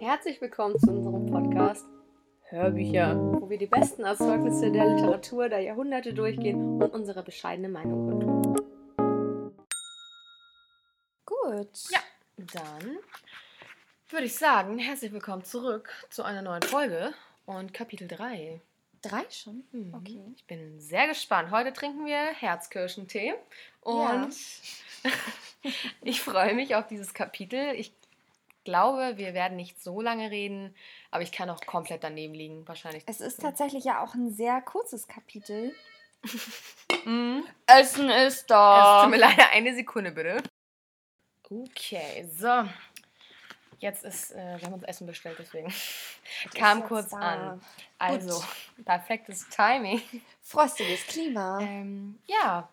Herzlich willkommen zu unserem Podcast Hörbücher, wo wir die besten Erzeugnisse der Literatur der Jahrhunderte durchgehen und unsere bescheidene Meinung kundtun. Gut. Ja, dann würde ich sagen, herzlich willkommen zurück zu einer neuen Folge und Kapitel 3. Drei schon? Mhm. Okay. Ich bin sehr gespannt. Heute trinken wir Herzkirschentee und ich freue mich auf dieses Kapitel. Ich glaube, wir werden nicht so lange reden, aber ich kann auch komplett daneben liegen, wahrscheinlich. Es ist tatsächlich ja auch ein sehr kurzes Kapitel. Mhm. Essen ist Es da. tut mir leider eine Sekunde, bitte. Okay, so. Jetzt ist, äh, wir haben uns Essen bestellt, deswegen kam jetzt kurz da. an. Also, perfektes Timing. Frostiges Klima. Ähm, ja,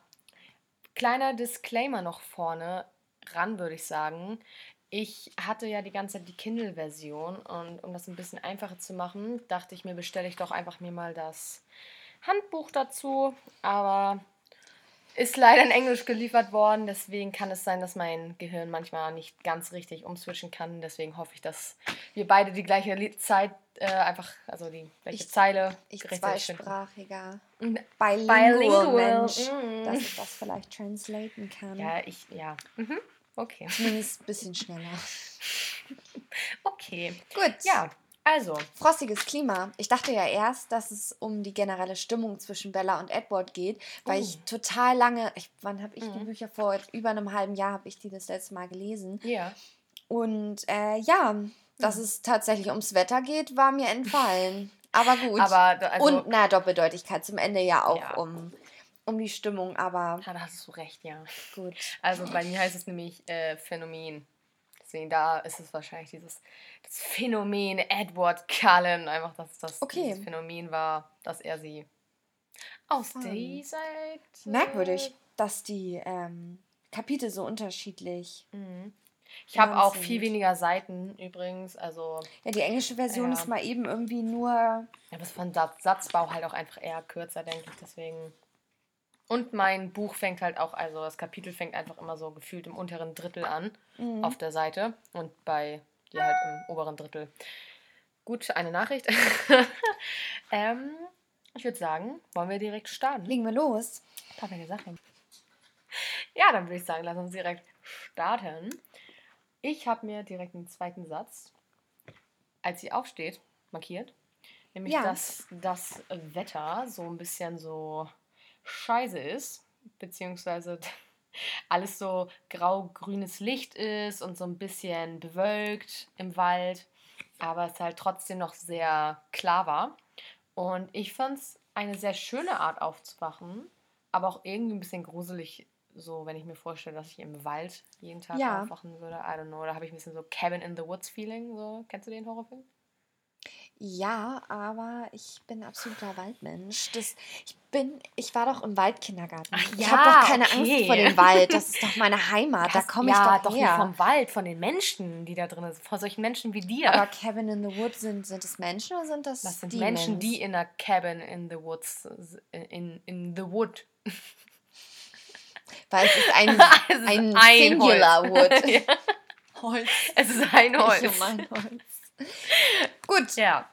kleiner Disclaimer noch vorne ran, würde ich sagen. Ich hatte ja die ganze Zeit die Kindle-Version und um das ein bisschen einfacher zu machen, dachte ich mir, bestelle ich doch einfach mir mal das Handbuch dazu. Aber ist leider in Englisch geliefert worden, deswegen kann es sein, dass mein Gehirn manchmal nicht ganz richtig umswitchen kann. Deswegen hoffe ich, dass wir beide die gleiche Zeit äh, einfach, also die gleiche Ich- Zeile Ich zweisprachiger. Bilingual, Bilingual, Mensch. mm. Dass ich das vielleicht translaten kann. Ja, ich, ja. Mhm. Okay. Zumindest ein bisschen schneller. Okay. Gut. Ja, also. Frostiges Klima. Ich dachte ja erst, dass es um die generelle Stimmung zwischen Bella und Edward geht, weil Oh. ich total lange, ich, wann habe ich die Mhm. Bücher vor über einem halben Jahr habe ich die das letzte Mal gelesen Ja. und äh, ja, dass Mhm. es tatsächlich ums Wetter geht, war mir entfallen. Aber gut. Aber also, und na Doppeldeutigkeit zum Ende ja auch Ja. um um die Stimmung, aber Ja, da hast du recht, ja. gut. Also bei mir heißt es nämlich äh, Phänomen. Deswegen da ist es wahrscheinlich dieses das Phänomen Edward Cullen. Einfach, dass das Okay. Phänomen war, dass er sie aus Fun. dieser Merkwürdig, dass die ähm, Kapitel so unterschiedlich. Mhm. Ich habe auch viel weniger Seiten übrigens. Also, Ja, die englische Version Ja. ist mal eben irgendwie nur ja, das von Satz, Satzbau halt auch einfach eher kürzer, denke ich. Deswegen. Und mein Buch fängt halt auch, also das Kapitel fängt einfach immer so gefühlt im unteren Drittel an Mhm. auf der Seite und bei dir halt im oberen Drittel. Gut, eine Nachricht. ähm, ich würde sagen, wollen wir direkt starten? Legen wir los. Perfekte Sache. Ja, dann würde ich sagen, lass uns direkt starten. Ich habe mir direkt den zweiten Satz, als sie aufsteht, markiert. Nämlich, Ja. dass das Wetter so ein bisschen so scheiße ist, beziehungsweise alles so grau-grünes Licht ist und so ein bisschen bewölkt im Wald, aber es halt trotzdem noch sehr klar war. Und ich fand es eine sehr schöne Art aufzuwachen, aber auch irgendwie ein bisschen gruselig, so wenn ich mir vorstelle, dass ich im Wald jeden Tag Ja. aufwachen würde. I don't know. Da habe ich ein bisschen so Cabin in the Woods Feeling. So. Kennst du den Horrorfilm? Ja, aber ich bin absoluter Waldmensch. Das, ich bin, ich war doch im Waldkindergarten. Ach ich ja, habe doch keine okay. Angst vor dem Wald. Das ist doch meine Heimat. Da Hast- komme ich ja, doch, nicht her. vom Wald, von den Menschen, die da drin sind. Vor solchen Menschen wie dir. aber Cabin in the Woods sind, sind es Menschen oder sind das, das sind Demons? Menschen, die in einer Cabin in the Woods, in, in the wood. Weil es ist ein, Es ist ein, ein Singular Holz. Wood. Ja. Holz. Es ist ein Holz. Ich um ein Holz. Gut. Ja.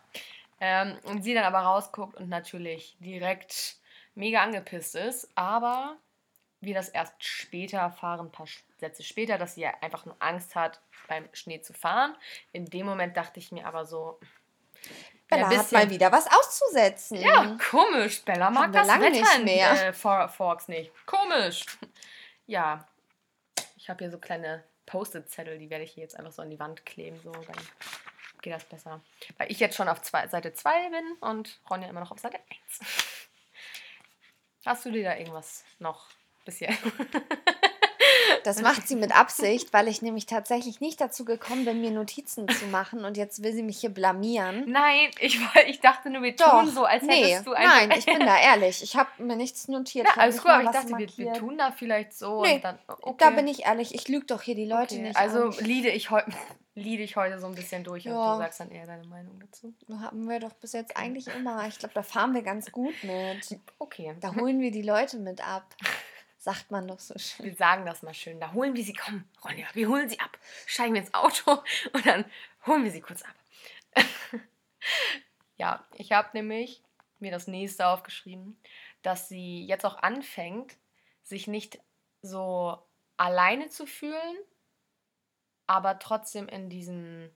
Ähm, und sie dann aber rausguckt und natürlich direkt mega angepisst ist, aber wir das erst später erfahren, ein paar Sätze später, dass sie ja einfach nur Angst hat, beim Schnee zu fahren. In dem Moment dachte ich mir aber so, Bella ein hat bisschen- mal wieder was auszusetzen. ja, komisch, Bella mag das lange Wetter nicht mehr. Äh, For Forks nicht. Komisch. Ja, ich habe hier so kleine Post-it-Zettel, die werde ich hier jetzt einfach so an die Wand kleben, so, dann geht das besser. Weil ich jetzt schon auf zwei, Seite 2 bin und Ronja immer noch auf Seite 1. Hast du dir da irgendwas noch bisher? Das macht sie mit Absicht, weil ich nämlich tatsächlich nicht dazu gekommen bin, mir Notizen zu machen und jetzt will sie mich hier blamieren. Nein, ich, ich dachte nur, wir tun so, als nee, hättest du einfach... nein, ich bin da ehrlich. Ich habe mir nichts notiert. Ja, alles gut, aber ich dachte, wir, wir tun da vielleicht so Nee, und dann... Okay. Da bin ich ehrlich, ich lüge doch hier die Leute okay. nicht. Also an. liede ich, heu liede ich heute so ein bisschen durch und Ja. du sagst dann eher deine Meinung dazu. haben wir doch bis jetzt eigentlich immer. Ich glaube, da fahren wir ganz gut mit. Okay. Da holen wir die Leute mit ab. Sagt man doch so schön. Wir sagen das mal schön. Da holen wir sie, komm, Ronja, wir holen sie ab. Steigen wir ins Auto und dann holen wir sie kurz ab. ja, ich habe nämlich mir das nächste aufgeschrieben, dass sie jetzt auch anfängt, sich nicht so alleine zu fühlen, aber trotzdem in diesen,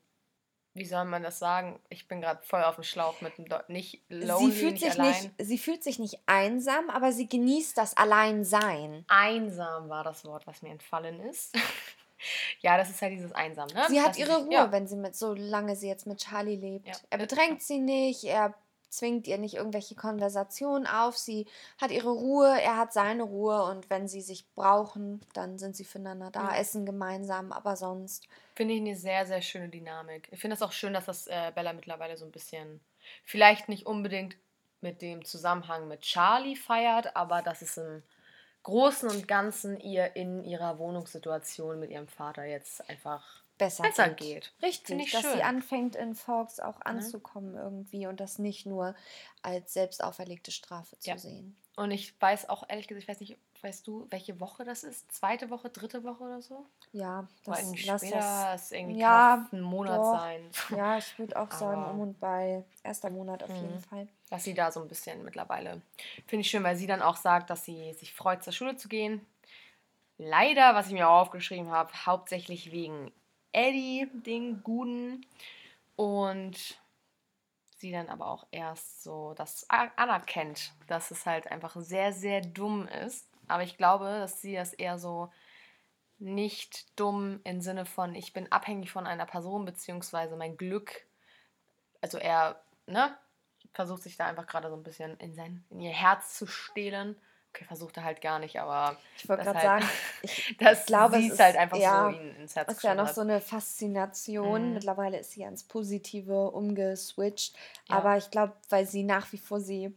wie soll man das sagen? Ich bin gerade voll auf dem Schlauch mit dem Deu nicht lonely, sie fühlt nicht sich allein. nicht, sie fühlt sich nicht einsam, aber sie genießt das Alleinsein. Einsam war das Wort, was mir entfallen ist. ja, das ist halt dieses Einsam, ne? Sie hat Dass ihre Ruhe, ja. wenn sie mit, solange sie jetzt mit Charlie lebt. Ja. Er bedrängt sie nicht, er zwingt ihr nicht irgendwelche Konversationen auf, sie hat ihre Ruhe, er hat seine Ruhe und wenn sie sich brauchen, dann sind sie füreinander da, Ja. essen gemeinsam, aber sonst. Finde ich eine sehr, sehr schöne Dynamik. Ich finde es auch schön, dass das äh, Bella mittlerweile so ein bisschen, vielleicht nicht unbedingt mit dem Zusammenhang mit Charlie feiert, aber dass es im Großen und Ganzen ihr in ihrer Wohnungssituation mit ihrem Vater jetzt einfach Besser, besser geht. geht. Richtig, dass sie schön. anfängt in Fox auch anzukommen irgendwie und das nicht nur als selbst auferlegte Strafe zu Ja. sehen. Und ich weiß auch ehrlich gesagt, ich weiß nicht, weißt du, welche Woche das ist? Zweite Woche, dritte Woche oder so? Ja, das irgendwie lass später, das. es irgendwie Ja, ein Monat doch. sein. Ja, ich würde auch sagen, um und bei erster Monat auf jeden Mhm. Fall. dass sie da so ein bisschen mittlerweile. Finde ich schön, weil sie dann auch sagt, dass sie sich freut, zur Schule zu gehen. Leider, was ich mir auch aufgeschrieben habe, hauptsächlich wegen Eddie, den Guten. Und sie dann aber auch erst so das anerkennt, dass es halt einfach sehr, sehr dumm ist. Aber ich glaube, dass sie das eher so nicht dumm im Sinne von, ich bin abhängig von einer Person, beziehungsweise mein Glück. Also er, ne? Versucht sich da einfach gerade so ein bisschen in sein, in ihr Herz zu stehlen. Okay, versucht er halt gar nicht, aber Ich wollte das gerade halt- sagen, ich das glaube, sie es ist halt einfach ja, so ihn ins Herz ist ja noch so eine Faszination. Mhm. Mittlerweile ist sie ans Positive umgeswitcht. Ja. Aber ich glaube, weil sie nach wie vor, sie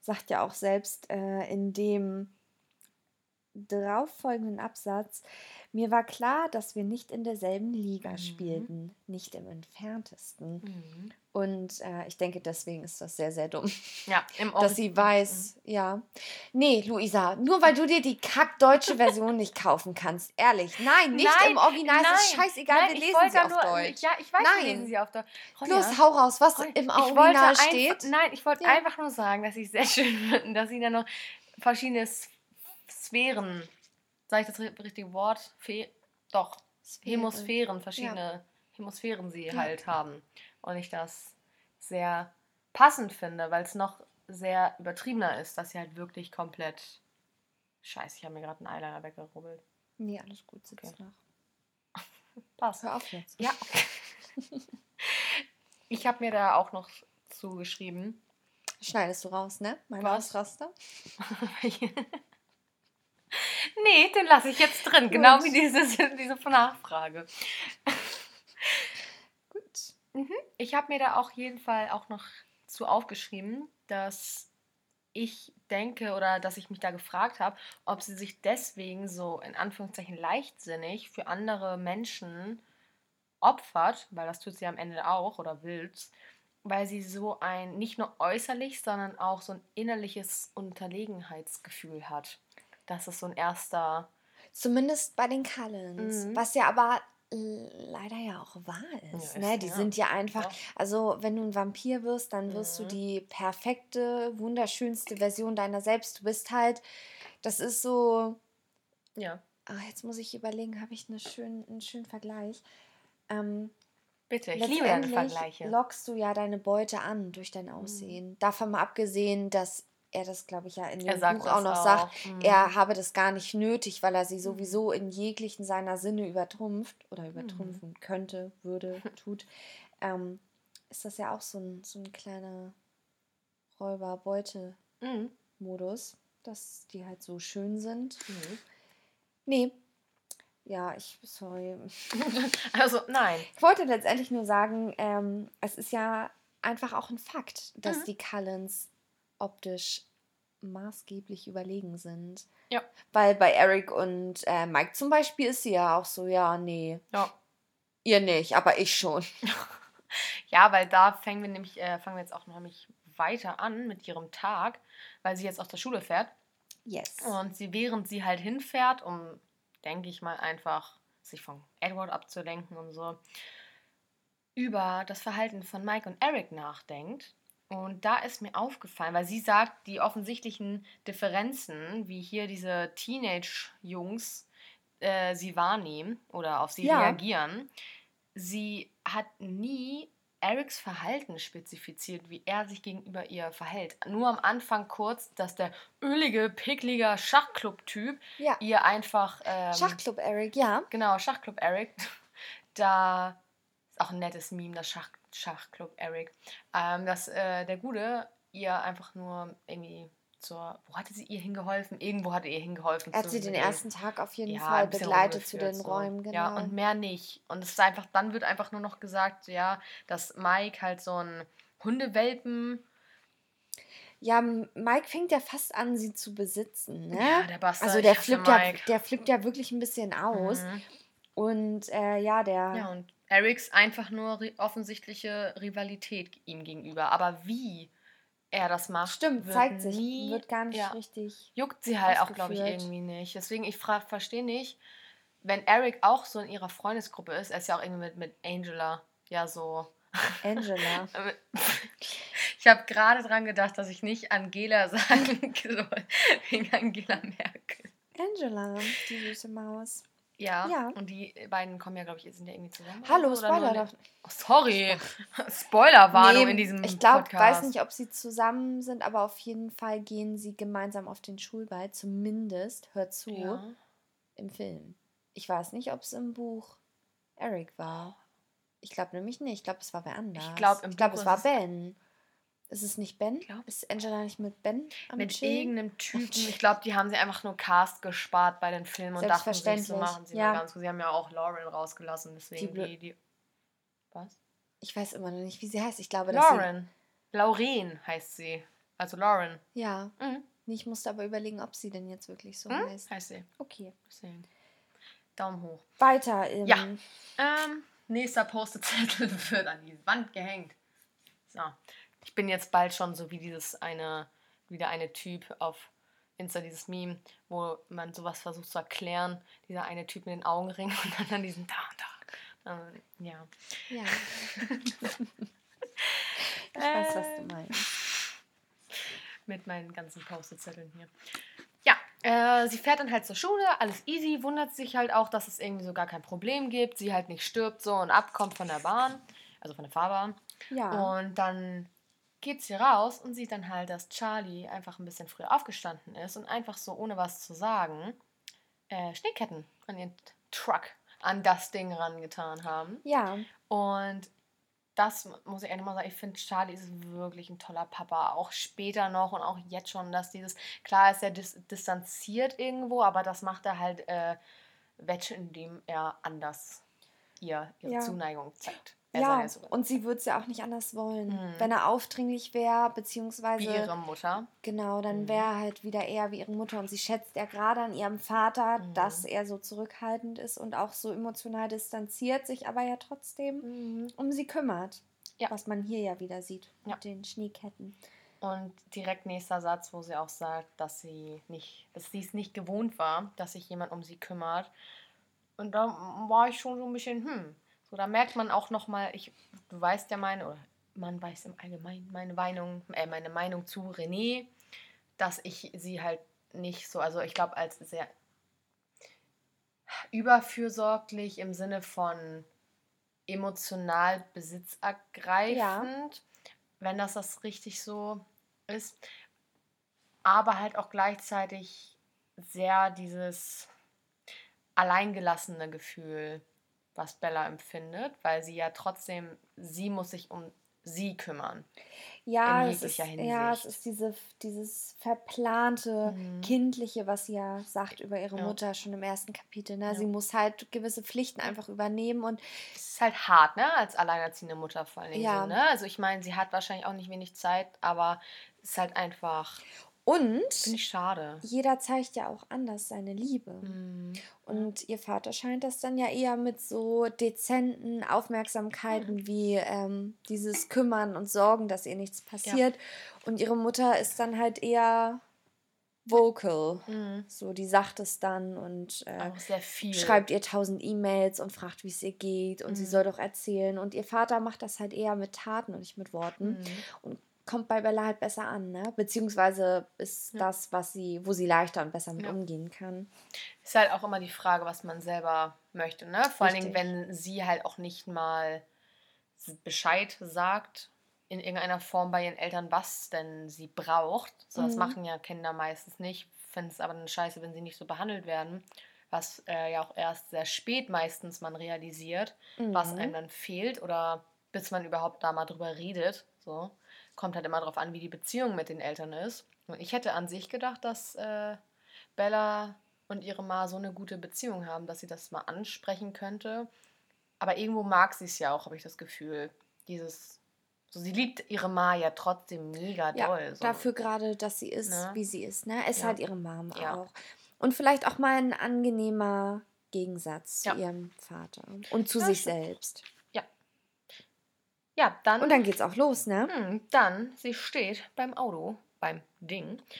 sagt ja auch selbst äh, in dem darauffolgenden Absatz, mir war klar, dass wir nicht in derselben Liga Mhm. spielten, nicht im entferntesten. Mhm. Und äh, ich denke, deswegen ist das sehr, sehr dumm, Ja, im dass sie weiß, ja. Nee, Luisa, nur weil du dir die kackdeutsche Version nicht kaufen kannst, ehrlich. Nein, nicht Nein, im Original, es ist nein, scheißegal, nein, wir lesen sie auf nur, Deutsch. Ja, ich weiß, Nein. wir lesen sie auf Deutsch. Los, hau raus, was Ronja, im Original einfach- steht. Nein, ich wollte Ja. einfach nur sagen, dass ich sehr schön finde, dass sie dann noch verschiedene S- Sphären, sage ich das ri- richtige Wort? Fe doch, Hemisphären, verschiedene Hemisphären sie Ja. halt haben. Und ich das sehr passend finde, weil es noch sehr übertriebener ist, dass sie halt wirklich komplett. Scheiße, ich habe mir gerade einen Eyeliner weggerubbelt. Nee, alles gut, sitzt Okay. nach. Passt. Hör auf jetzt. Ja. ich habe mir da auch noch zugeschrieben. Schneidest du raus, ne? Mein Was? Ausraster. nee, den lasse ich jetzt drin. Genau Gut. wie dieses, diese Nachfrage. Gut. Ich habe mir da auch jeden Fall auch noch zu aufgeschrieben, dass ich denke oder dass ich mich da gefragt habe, ob sie sich deswegen so in Anführungszeichen leichtsinnig für andere Menschen opfert, weil das tut sie am Ende auch oder will's, weil sie so ein nicht nur äußerlich, sondern auch so ein innerliches Unterlegenheitsgefühl hat. Das ist so ein erster Zumindest bei den Cullens. Mhm. Was ja aber leider ja auch wahr ist. Ja, ne? ist, Die ja. sind ja einfach, Ja. also wenn du ein Vampir wirst, dann wirst du Mhm. die perfekte, wunderschönste Version deiner selbst. Du bist halt, das ist so, ja, ah, jetzt muss ich überlegen, habe ich eine schön, einen schönen Vergleich. Ähm, bitte, ich liebe Vergleiche. lockst du ja deine Beute an durch dein Aussehen. Davon mal abgesehen, dass er das, glaube ich, ja in dem Buch auch noch auch. sagt, Mhm. er habe das gar nicht nötig, weil er sie Mhm. sowieso in jeglichen seiner Sinne übertrumpft oder Mhm. übertrumpfen könnte, würde, tut. Ähm, ist das ja auch so ein, so ein kleiner Räuber-Beute-Modus, Mhm. dass die halt so schön sind. Mhm. Nee. Ja, ich, sorry. Also, nein. Ich wollte letztendlich nur sagen, ähm, es ist ja einfach auch ein Fakt, dass Mhm. die Cullens optisch maßgeblich überlegen sind. Ja. Weil bei Eric und äh, Mike zum Beispiel ist sie ja auch so, ja, nee, Ja. ihr nicht, aber ich schon. Ja, weil da fangen wir nämlich, äh, fangen wir jetzt auch noch nämlich weiter an mit ihrem Tag, weil sie jetzt aus der Schule fährt. Yes. Und sie, während sie halt hinfährt, um, denke ich mal, einfach sich von Edward abzulenken und so, über das Verhalten von Mike und Eric nachdenkt. Und da ist mir aufgefallen, weil sie sagt, die offensichtlichen Differenzen, wie hier diese Teenage-Jungs äh, sie wahrnehmen oder auf sie ja. reagieren, sie hat nie Erics Verhalten spezifiziert, wie er sich gegenüber ihr verhält. Nur am Anfang kurz, dass der ölige, picklige Schachclub-Typ ja. ihr einfach. Ähm, Schachclub Eric, ja. Genau, Schachclub Eric. Da ist auch ein nettes Meme, das Schach, Schachclub Eric. Ähm, dass äh, der Gute ihr einfach nur irgendwie zur, wo hatte sie ihr hingeholfen? Irgendwo hatte ihr hingeholfen. Er hat sie den ersten Tag auf jeden ja, Fall begleitet zu den so. Räumen, genau. Ja, und mehr nicht. Und es ist einfach, dann wird einfach nur noch gesagt, ja, dass Mike halt so ein Hundewelpen. Ja, Mike fängt ja fast an, sie zu besitzen, ne? Ja, der Bastard. Also der flippt, ja, der flippt ja wirklich ein bisschen aus. Mhm. Und äh, ja, der. Ja, und Erics einfach nur offensichtliche Rivalität ihm gegenüber. Aber wie? er das macht. Stimmt, zeigt sich. Nie, wird gar nicht ja, richtig. Juckt sie halt auch, glaube ich, irgendwie nicht. Deswegen, ich verstehe nicht, wenn Eric auch so in ihrer Freundesgruppe ist, er ist ja auch irgendwie mit, mit Angela, ja, so. Angela. ich habe gerade dran gedacht, dass ich nicht Angela sagen soll, wegen Angela Merkel. Angela, die süße Maus. Ja, ja. Und die beiden kommen ja, glaube ich, sind ja irgendwie zusammen. Hallo, Spoiler. Oh, sorry. Spoilerwarnung nee, in diesem Ich glaube, weiß nicht, ob sie zusammen sind, aber auf jeden Fall gehen sie gemeinsam auf den Schulball. Zumindest, hört zu, ja. im Film. Ich weiß nicht, ob es im Buch Eric war. Ich glaube nämlich nicht. Ich glaube, es war wer anders. Ich glaube, glaub, es war Ben. Ist es nicht Ben? Glaub. Ist Angela nicht mit Ben am Mit Chillen? irgendeinem Typen. Ich glaube, die haben sie einfach nur Cast gespart bei den Filmen und dachten sich, so machen sie ja. ganz gut. Sie haben ja auch Lauren rausgelassen, deswegen die, die, die, Was? Ich weiß immer noch nicht, wie sie heißt. Ich glaube, Lauren. Lauren heißt sie. Also Lauren. Ja. Mhm. Ich musste aber überlegen, ob sie denn jetzt wirklich so hm? heißt. Heißt sie. Okay. Deswegen. Daumen hoch. Weiter im. Ja. Ähm, nächster Postezettel wird an die Wand gehängt. So. Ich bin jetzt bald schon so wie dieses eine, wieder eine Typ auf Insta, dieses Meme, wo man sowas versucht zu erklären. Dieser eine Typ mit den Augenringen und dann an diesen da und da. Ähm, ja. Ja. ich weiß, was du meinst. Mit meinen ganzen Post-it-Zetteln hier. Ja, äh, sie fährt dann halt zur Schule, alles easy, wundert sich halt auch, dass es irgendwie so gar kein Problem gibt, sie halt nicht stirbt so und abkommt von der Bahn, also von der Fahrbahn. Ja. Und dann geht sie raus und sieht dann halt, dass Charlie einfach ein bisschen früher aufgestanden ist und einfach so, ohne was zu sagen, äh, Schneeketten an ihren Truck, an das Ding rangetan haben. Ja. Und das muss ich eigentlich mal sagen, ich finde, Charlie ist wirklich ein toller Papa. Auch später noch und auch jetzt schon, dass dieses, klar ist er dis distanziert irgendwo, aber das macht er halt äh, wett, indem er anders ihr ihre ja. Zuneigung zeigt. Er ja, und sie würde es ja auch nicht anders wollen. Mhm. Wenn er aufdringlich wäre, beziehungsweise. Wie ihre Mutter. Genau, dann mhm. wäre er halt wieder eher wie ihre Mutter. Und sie schätzt ja gerade an ihrem Vater, mhm. dass er so zurückhaltend ist und auch so emotional distanziert, sich aber ja trotzdem mhm. um sie kümmert. Ja. Was man hier ja wieder sieht ja. mit den Schneeketten. Und direkt nächster Satz, wo sie auch sagt, dass sie nicht, dass sie es nicht gewohnt war, dass sich jemand um sie kümmert. Und da war ich schon so ein bisschen, hm, so, da merkt man auch nochmal, ich, du weißt ja meine, oder man weiß im Allgemeinen meine Meinung, äh, meine Meinung zu René, dass ich sie halt nicht so, also ich glaube, als sehr überfürsorglich im Sinne von emotional besitzergreifend, ja. wenn das das richtig so ist, aber halt auch gleichzeitig sehr dieses alleingelassene Gefühl was Bella empfindet, weil sie ja trotzdem, sie muss sich um sie kümmern. Ja, es ist, ja es ist diese, dieses verplante, mhm. kindliche, was sie ja sagt über ihre ja. Mutter schon im ersten Kapitel. Ne? Ja. Sie muss halt gewisse Pflichten einfach übernehmen und es ist halt hart, ne, als alleinerziehende Mutter vor allem. Ja. So, ne? Also ich meine, sie hat wahrscheinlich auch nicht wenig Zeit, aber es ist halt einfach. Und ich schade. Jeder zeigt ja auch anders seine Liebe. Mhm. Und ihr Vater scheint das dann ja eher mit so dezenten Aufmerksamkeiten mhm. wie ähm, dieses Kümmern und Sorgen, dass ihr nichts passiert. Ja. Und ihre Mutter ist dann halt eher vocal. Mhm. So, die sagt es dann und äh, schreibt ihr tausend E-Mails und fragt, wie es ihr geht und mhm. sie soll doch erzählen. Und ihr Vater macht das halt eher mit Taten und nicht mit Worten. Mhm. Und kommt bei Bella halt besser an, ne? Beziehungsweise ist ja. das, was sie, wo sie leichter und besser mit ja. umgehen kann. Ist halt auch immer die Frage, was man selber möchte, ne? Vor allen Dingen, wenn sie halt auch nicht mal Bescheid sagt in irgendeiner Form bei ihren Eltern, was denn sie braucht. So, das mhm. machen ja Kinder meistens nicht. Finde es aber eine Scheiße, wenn sie nicht so behandelt werden. Was äh, ja auch erst sehr spät meistens man realisiert, mhm. was einem dann fehlt oder bis man überhaupt da mal drüber redet. So. Kommt halt immer darauf an, wie die Beziehung mit den Eltern ist. Und ich hätte an sich gedacht, dass äh, Bella und ihre Ma so eine gute Beziehung haben, dass sie das mal ansprechen könnte. Aber irgendwo mag sie es ja auch, habe ich das Gefühl. Dieses so, sie liebt ihre Ma ja trotzdem mega ja, doll. So. Dafür gerade, dass sie ist, ne? wie sie ist. Ne? Ist ja. halt ihre Mom ja. auch. Und vielleicht auch mal ein angenehmer Gegensatz zu ihrem Vater und zu sich stimmt. selbst. Ja. Dann. Und dann geht's auch los, ne? Hm, dann, sie steht beim Auto, beim Ding.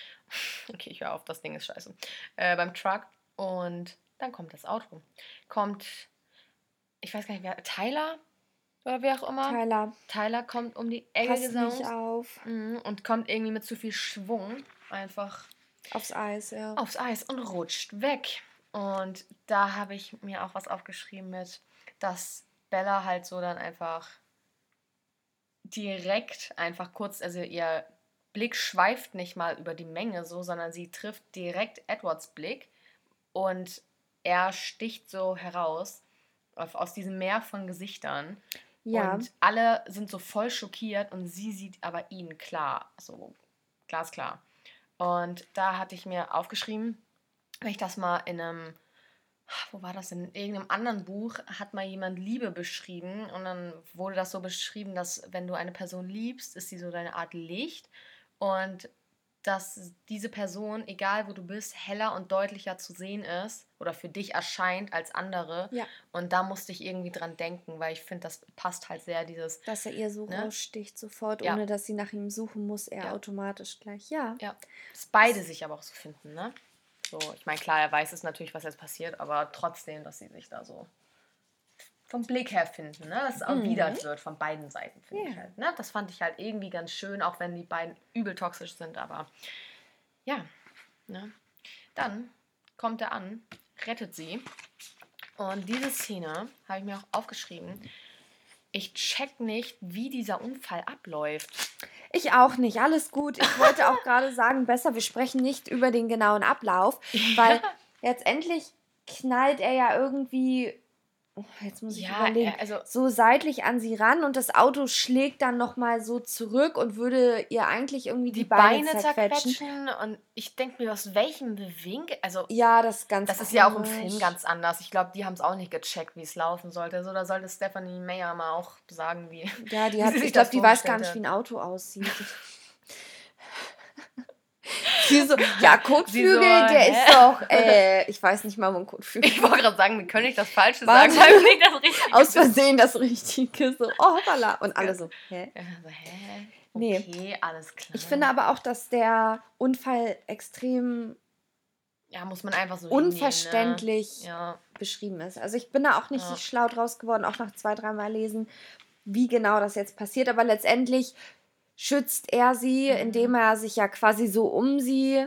Okay, ich höre auf, das Ding ist scheiße. Äh, beim Truck. Und dann kommt das Auto. Kommt, ich weiß gar nicht, wer, Tyler oder wer auch immer. Tyler. Tyler kommt um die Ecke gesaugt. Auf. Mhm, und kommt irgendwie mit zu viel Schwung einfach aufs Eis, ja. Aufs Eis und rutscht weg. Und da habe ich mir auch was aufgeschrieben mit, dass Bella halt so dann einfach direkt einfach kurz, also ihr Blick schweift nicht mal über die Menge so, sondern sie trifft direkt Edwards Blick und er sticht so heraus aus diesem Meer von Gesichtern. Ja. Und alle sind so voll schockiert und sie sieht aber ihn klar, so glasklar. Und da hatte ich mir aufgeschrieben, wenn ich das mal in einem, wo war das, in irgendeinem anderen Buch hat mal jemand Liebe beschrieben und dann wurde das so beschrieben, dass wenn du eine Person liebst, ist sie so deine Art Licht und dass diese Person, egal wo du bist, heller und deutlicher zu sehen ist oder für dich erscheint als andere. Ja. Und da musste ich irgendwie dran denken, weil ich finde, das passt halt sehr, dieses. Dass er ihr so ne? raussticht sofort, ja. ohne dass sie nach ihm suchen muss, er ja. automatisch gleich. Ja. Ja. Dass beide sich aber auch so finden, ne? So, ich meine, klar, er weiß es natürlich, was jetzt passiert, aber trotzdem, dass sie sich da so vom Blick her finden, ne? dass es erwidert mhm. wird von beiden Seiten, finde yeah. ich halt. Ne? Das fand ich halt irgendwie ganz schön, auch wenn die beiden übel toxisch sind, aber ja. Ne? Dann kommt er an, rettet sie. Und diese Szene habe ich mir auch aufgeschrieben. Ich check nicht, wie dieser Unfall abläuft. Ich auch nicht. Alles gut. Ich wollte auch gerade sagen, besser, wir sprechen nicht über den genauen Ablauf, weil letztendlich knallt er ja irgendwie Oh, jetzt muss ich ja, überlegen. Also, so seitlich an sie ran und das Auto schlägt dann nochmal so zurück und würde ihr eigentlich irgendwie die, die Beine, Beine zerquetschen. Und ich denke mir, aus welchem Bewink. Also, ja, das ist ganz Das ist ja auch im Film ganz anders. Ich glaube, die haben es auch nicht gecheckt, wie es laufen sollte. So, da sollte Stephanie Meyer mal auch sagen, wie. Ja, die hat, ich glaube, die weiß gar nicht, wie ein Auto aussieht. Sie so, ja, Kotflügel, so, der hä? ist doch, äh, ich weiß nicht mal, wo ein Kotflügel Ich wollte gerade sagen, wir können nicht das Falsche sagen, weil nicht das Richtige Aus Versehen das Richtige, so, oh, hoppala. Und alle so, hä? Ja, so, hä? Nee. Okay, alles klar. Ich finde aber auch, dass der Unfall extrem ja, muss man einfach so unverständlich ne? ja. beschrieben ist. Also ich bin da auch nicht ja. schlau draus geworden, auch nach zwei, dreimal lesen, wie genau das jetzt passiert. Aber letztendlich schützt er sie, mhm. indem er sich ja quasi so um sie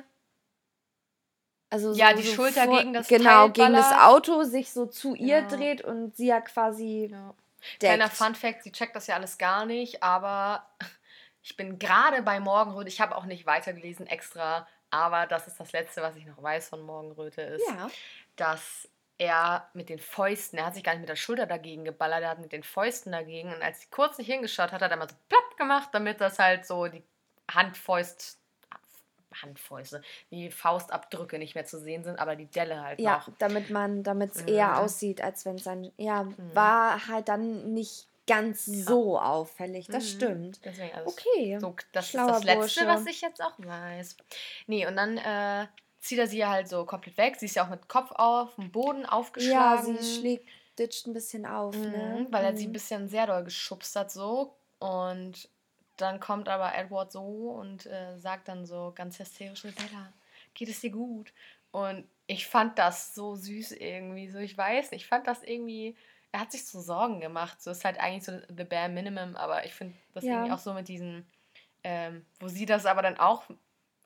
also ja, so, die so Schulter vor, gegen das genau gegen das Auto sich so zu ihr ja. dreht und sie ja quasi ja. Kleiner Fun Fact, sie checkt das ja alles gar nicht, aber ich bin gerade bei Morgenröte, ich habe auch nicht weitergelesen extra, aber das ist das letzte, was ich noch weiß von Morgenröte ist, ja. dass er mit den Fäusten, er hat sich gar nicht mit der Schulter dagegen geballert, er hat mit den Fäusten dagegen und als sie kurz nicht hingeschaut hat, hat er mal so plapp gemacht, damit das halt so die Handfäust, Handfäuste, die Faustabdrücke nicht mehr zu sehen sind, aber die Delle halt ja, noch. Ja, damit man, damit es mhm. eher aussieht, als wenn es dann, ja, mhm. war halt dann nicht ganz ja. so auffällig, das mhm. stimmt. Deswegen, also okay, so, das ist das Letzte, Bursche. was ich jetzt auch weiß. Nee, und dann äh, zieht er sie halt so komplett weg. Sie ist ja auch mit Kopf auf dem Boden aufgeschlagen. Ja, sie schlägt, ditcht ein bisschen auf, mhm, ne? Weil er sie ein mhm. bisschen sehr doll geschubst hat so. Und dann kommt aber Edward so und äh, sagt dann so ganz hysterisch, Bella, geht es dir gut? Und ich fand das so süß irgendwie. So, ich weiß nicht, ich fand das irgendwie. Er hat sich so Sorgen gemacht. So ist halt eigentlich so the bare minimum, aber ich finde das ja. irgendwie auch so mit diesen, ähm, wo sie das aber dann auch,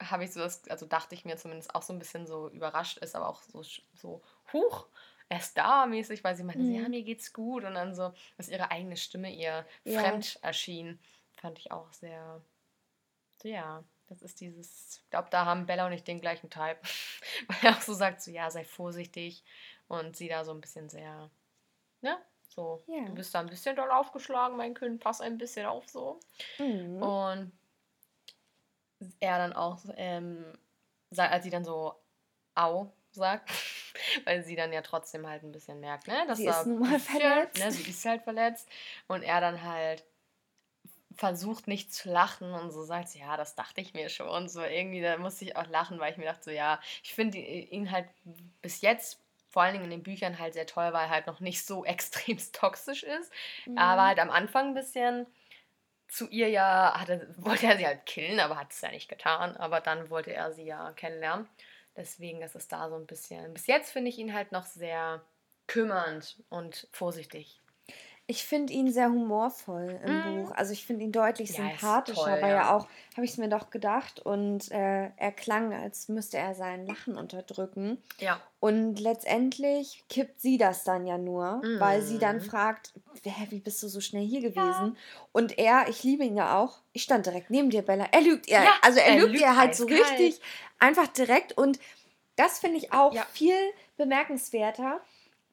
habe ich so das, also dachte ich mir zumindest auch so ein bisschen so überrascht ist, aber auch so, so huch, er ist da mäßig, weil sie meinte, mhm. ja, mir geht's gut und dann so, dass ihre eigene Stimme ihr ja. fremd erschien, fand ich auch sehr, so, ja. Das ist dieses, ich glaube, da haben Bella und ich den gleichen Type. Weil er auch so sagt, so ja, sei vorsichtig. Und sie da so ein bisschen sehr, ne? So, yeah. du bist da ein bisschen doll aufgeschlagen, mein Kind, pass ein bisschen auf so. Mhm. Und er dann auch, ähm, als sie dann so au sagt, weil sie dann ja trotzdem halt ein bisschen merkt, ne? Dass sie ist nun mal verletzt. Ne, sie ist halt verletzt. Und er dann halt versucht nicht zu lachen und so sagt, ja, das dachte ich mir schon. Und so irgendwie, da musste ich auch lachen, weil ich mir dachte, so ja, ich finde ihn halt bis jetzt, vor allen Dingen in den Büchern, halt sehr toll, weil er halt noch nicht so extremst toxisch ist. Mhm. Aber halt am Anfang ein bisschen zu ihr ja, hatte, wollte er sie halt killen, aber hat es ja nicht getan. Aber dann wollte er sie ja kennenlernen. Deswegen ist es da so ein bisschen. Bis jetzt finde ich ihn halt noch sehr kümmernd und vorsichtig. Ich finde ihn sehr humorvoll im mm. Buch. Also ich finde ihn deutlich ja, sympathischer, toll, weil ja. ja auch, habe ich es mir doch gedacht, und äh, er klang, als müsste er sein Lachen unterdrücken. Ja. Und letztendlich kippt sie das dann ja nur, mm. weil sie dann mhm. fragt, wie bist du so schnell hier gewesen? Ja. Und er, ich liebe ihn ja auch, ich stand direkt neben dir, Bella. Er lügt ihr, also er, er lügt, lügt ihr halt so richtig, einfach direkt. Und das finde ich auch viel bemerkenswerter,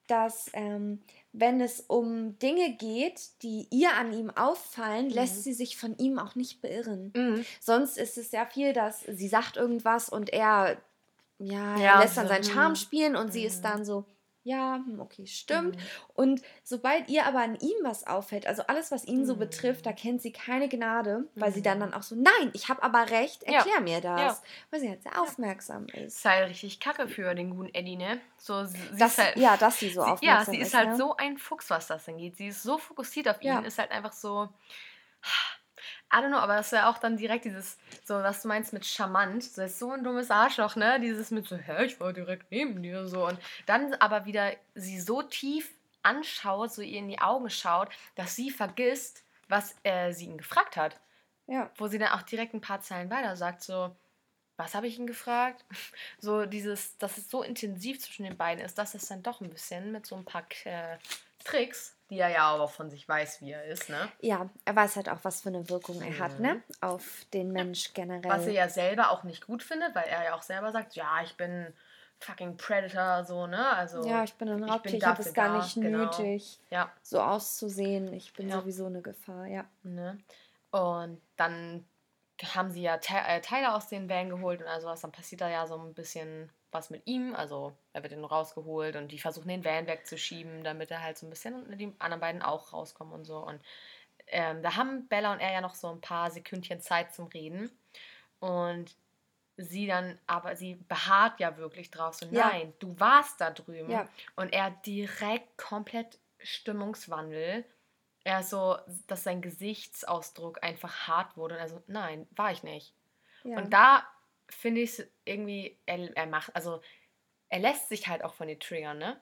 dass ähm, wenn es um Dinge geht, die ihr an ihm auffallen, mhm. lässt sie sich von ihm auch nicht beirren. Mhm. Sonst ist es ja viel, dass sie sagt irgendwas und er ja, ja lässt dann seinen Charme mhm. spielen und sie ist mhm. dann so, ja, hm, okay, stimmt. Mhm. Und sobald ihr aber an ihm was auffällt, also alles, was ihn mhm. so betrifft, da kennt sie keine Gnade, weil mhm. sie dann, dann auch so, nein, ich habe aber recht, erklär ja. mir das. Ja. Weil sie halt sehr aufmerksam ist. Ist halt richtig kacke für den guten Eddie, ne? So, sie das, halt, ja, dass sie so sie, aufmerksam ist. Ja, sie ist, ist halt ne? so ein Fuchs, was das angeht. Sie ist so fokussiert auf ihn, ja. ist halt einfach so I don't know, aber das ist ja auch dann direkt dieses, so was du meinst mit charmant. Das ist so ein dummes Arschloch, ne? Dieses mit so, hä, ich war direkt neben dir, so. Und dann aber wieder sie so tief anschaut, so ihr in die Augen schaut, dass sie vergisst, was äh, sie ihn gefragt hat. Ja. Wo sie dann auch direkt ein paar Zeilen weiter sagt, so, was habe ich ihn gefragt? So dieses, dass es so intensiv zwischen den beiden ist, dass es dann doch ein bisschen mit so ein paar äh, Tricks die er ja aber von sich weiß, wie er ist, ne? Ja, er weiß halt auch, was für eine Wirkung er mhm. hat, ne? Auf den Mensch generell. Was er ja selber auch nicht gut findet, weil er ja auch selber sagt, ja, ich bin fucking Predator, so, ne? Also, ja, ich bin ein Raubtier, ich, habe es gar nicht genau. nötig, ja. so auszusehen. Ich bin ja. sowieso eine Gefahr, ja. Ne? Und dann haben sie ja Te äh, Teile aus den Van geholt und also was, dann passiert da ja so ein bisschen was mit ihm. Also er wird dann rausgeholt und die versuchen den Van wegzuschieben, damit er halt so ein bisschen die anderen beiden auch rauskommen und so. Und ähm, da haben Bella und er ja noch so ein paar Sekündchen Zeit zum Reden. Und sie dann, aber sie beharrt ja wirklich drauf, so ja. nein, du warst da drüben. Ja. Und er direkt komplett Stimmungswandel. Er so, dass sein Gesichtsausdruck einfach hart wurde. Und er so, nein, war ich nicht. Ja. Und da finde ich es irgendwie, er, er macht, also er lässt sich halt auch von den triggern, ne?